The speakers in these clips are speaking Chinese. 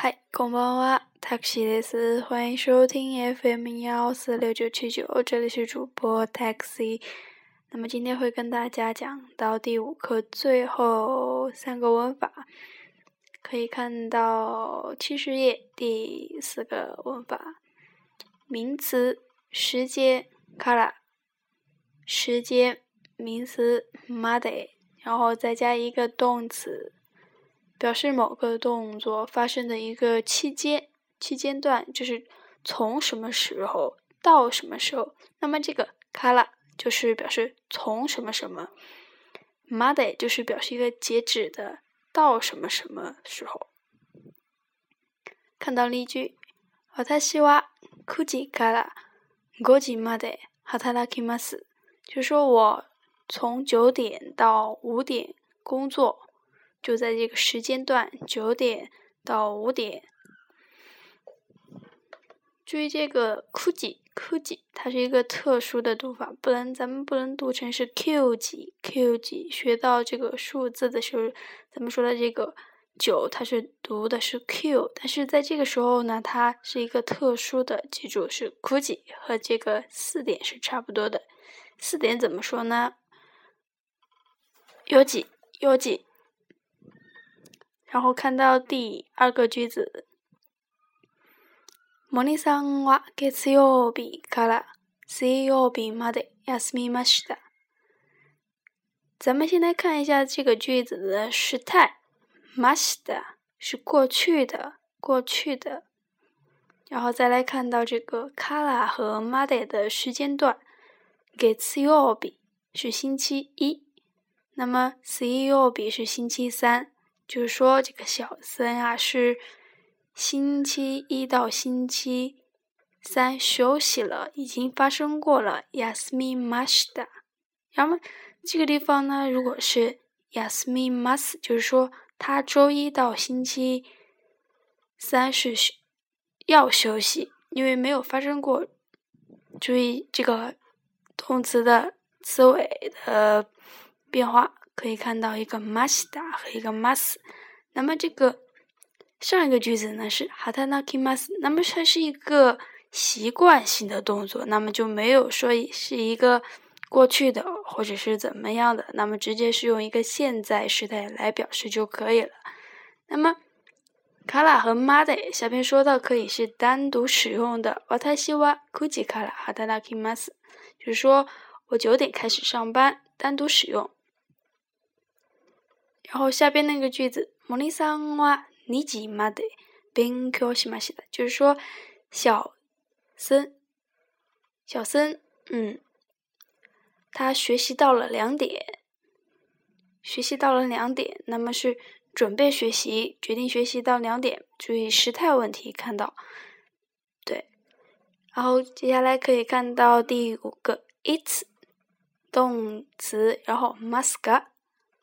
嗨，こんばんは、タクシーです。欢迎收听 FM 幺四六九七九，这里是主播 Taxi。那么今天会跟大家讲到第五课最后三个文法，可以看到七十页第四个文法，名词时间卡拉，时间名词 made，然后再加一个动词。 表示某个动作发生的一个期间、期间段，就是从什么时候到什么时候。那么这个卡拉就是表示从什么什么，马得就是表示一个截止的到什么什么时候。看到例句，私は9時から5時まで働きます。就说我从九点到五点工作。 就在这个时间段，九点到五点。注意这个 “kuji kuji”，它是一个特殊的读法，不能咱们不能读成是 “q 几 q 几”。学到这个数字的时候，咱们说的这个九，它是读的是 “q”，但是在这个时候呢，它是一个特殊的，记住是 “kuji”，和这个四点是差不多的。四点怎么说呢？有几有几。然后看到第二个句子，モニさんは月曜日から水曜日まで休みました。咱们先来看一下这个句子的时态，ました是过去的，过去的。然后再来看到这个から和まで的时间段，月曜日是星期一，那么水曜日是星期三。 就是说，这个小森啊，是星期一到星期三休息了，已经发生过了。yasmi masda 然后这个地方呢，如果是 yasmi mas，就是说他周一到星期三是要休息，因为没有发生过。注意这个动词的词尾的变化。可以看到一个 mashda 和一个 mas，那么这个上一个句子呢是 hatanaki mas，那么它是一个习惯性的动作，那么就没有说是一个过去的或者是怎么样的，那么直接是用一个现在时态来表示就可以了。那么卡拉和 made 下边说到可以是单独使用的，watashi wa kuji kara hatanaki mas，就是说我九点开始上班，单独使用。然后下边那个句子，モニさんは二時まで勉強しました。就是说，小森，小森，嗯，他学习到了两点，学习到了两点，那么是准备学习，决定学习到两点。注意时态问题，看到，对。然后接下来可以看到第五个いつ动词，然后ますか。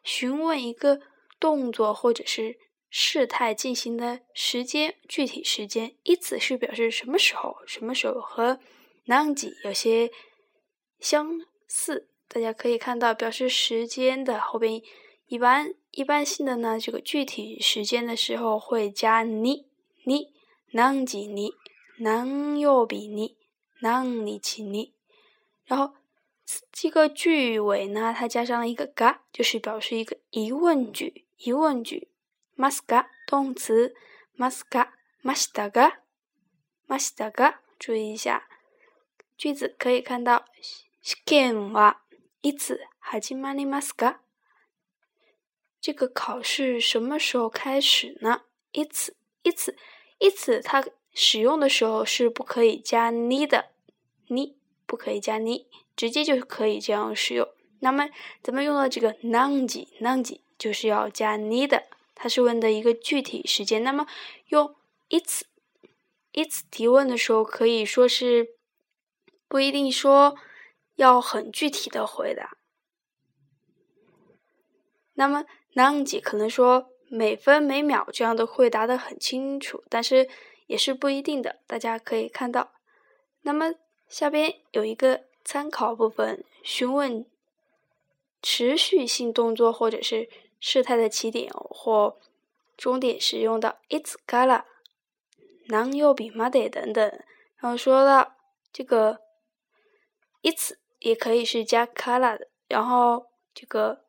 询问一个动作或者是事态进行的时间，具体时间，一次是表示什么时候，什么时候和 nanji 有些相似。大家可以看到，表示时间的后边，一般一般性的呢，这个具体时间的时候会加你你 nanji 你，now 你，now 你，然后。这个句尾呢，它加上了一个嘎，就是表示一个疑问句。疑问句，mas ga 动词，mas ga mashita ga mashita ga。注意一下，句子可以看到，試験はいつ始まりますか？这个考试什么时候开始呢？いついついつ，它使用的时候是不可以加你的，你不可以加你。 直接就可以这样使用。那么，咱们用到这个 nanji nanji，就是要加 “need”，，它是问的一个具体时间。那么，用 its its 提问的时候，可以说是不一定说要很具体的回答。那么 nanji 可能说每分每秒这样的回答的很清楚，但是也是不一定的。大家可以看到，那么下边有一个。参考部分：询问持续性动作或者是事态的起点或终点时用的 “it's gala”，南右比马得等等。然后说到这个 its 也可以是加卡拉的，然后这个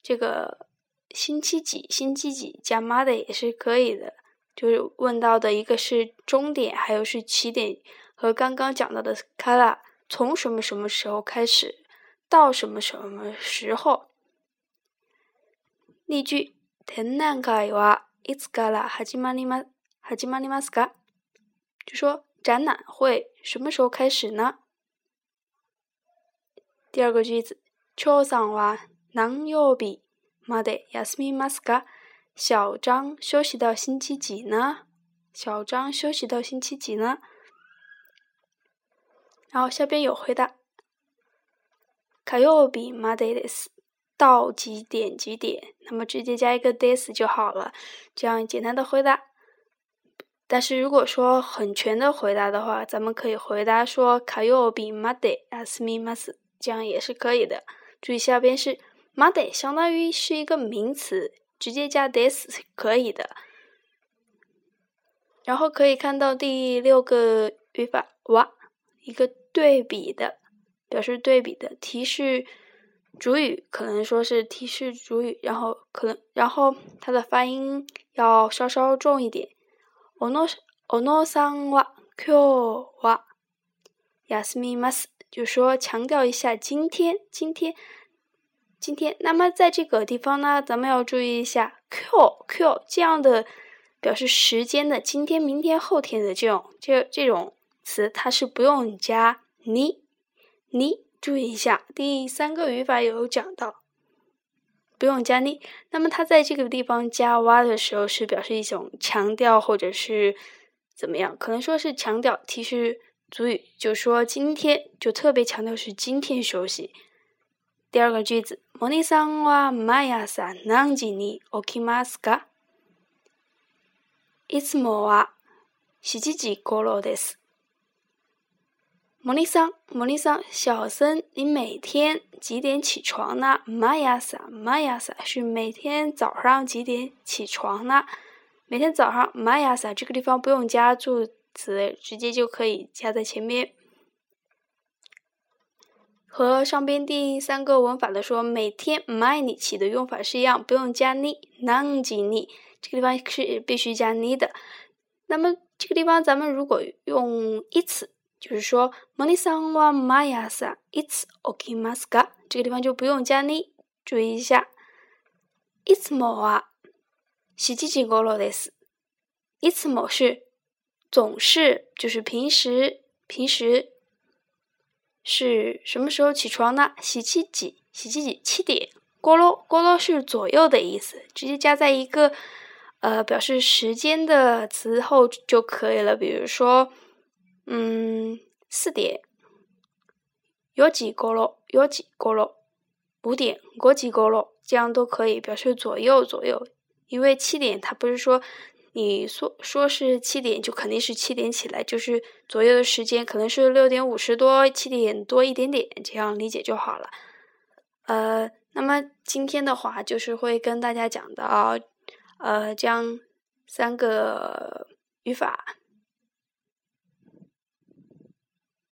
这个星期几星期几加马得也是可以的。就是问到的一个是终点，还有是起点，和刚刚讲到的卡拉从什么什么时候开始到什么什么时候。例句：展覧会はいつから始まりま始まりますか？就说展览会什么时候开始呢？第二个句子：長さんは何曜日まで休みますか？小张休息到星期几呢？小张休息到星期几呢？ 然后下边有回答。火曜日までです。到几点几点？那么直接加一个 this 就好了，这样简单的回答。但是如果说很全的回答的话，咱们可以回答说火曜日まで休みます，这样也是可以的。注意下边是まで，相当于是一个名词。直接加 this 可以的，然后可以看到第六个语法哇，一个 对比的，表示对比的提示主语，可能说是提示主语，然后可能然后它的发音要稍稍重一点。おのおのさんは今日は休みます，就说强调一下今天，今天。今天，那么在这个地方呢，咱们要注意一下 q q 这样的表示时间的，今天、明天、后天的这种这这种词，它是不用加 你你，注意一下，第三个语法有讲到，不用加你。那么它在这个地方加哇的时候，是表示一种强调或者是怎么样？可能说是强调提示主语，就说今天就特别强调是今天休息。第二个句子，モニさんは毎朝何時に起きますか？いつもは七時頃です。 モニさん，モニさん，小森，你每天几点起床呢？毎朝，毎朝是每天早上几点起床呢？每天早上，毎朝这个地方不用加助词，直接就可以加在前面。和上边第三个文法的说每天 my 你起的用法是一样，不用加你 non 几你，这个地方是必须加你的。那么这个地方咱们如果用一次， 就是说 moni san wa maya sa it's ok maska，这个地方就不用加你。注意一下，it's more 啊，洗几几个了的是，it's more 是总是就是平时平时。是什么时候起床呢？洗七几？洗七几？七点。咕噜咕噜是左右的意思，直接加在一个呃表示时间的词后就可以了。比如说，嗯，四点。有几咕噜？有几咕噜？五点。过几咕噜？这样都可以表示左右左右。因为七点它不是说。你说说是七点，就肯定是七点起来，就是左右的时间，可能是六点五十多，七点多一点点，这样理解就好了。呃，那么今天的话，就是会跟大家讲到，呃，将三个语法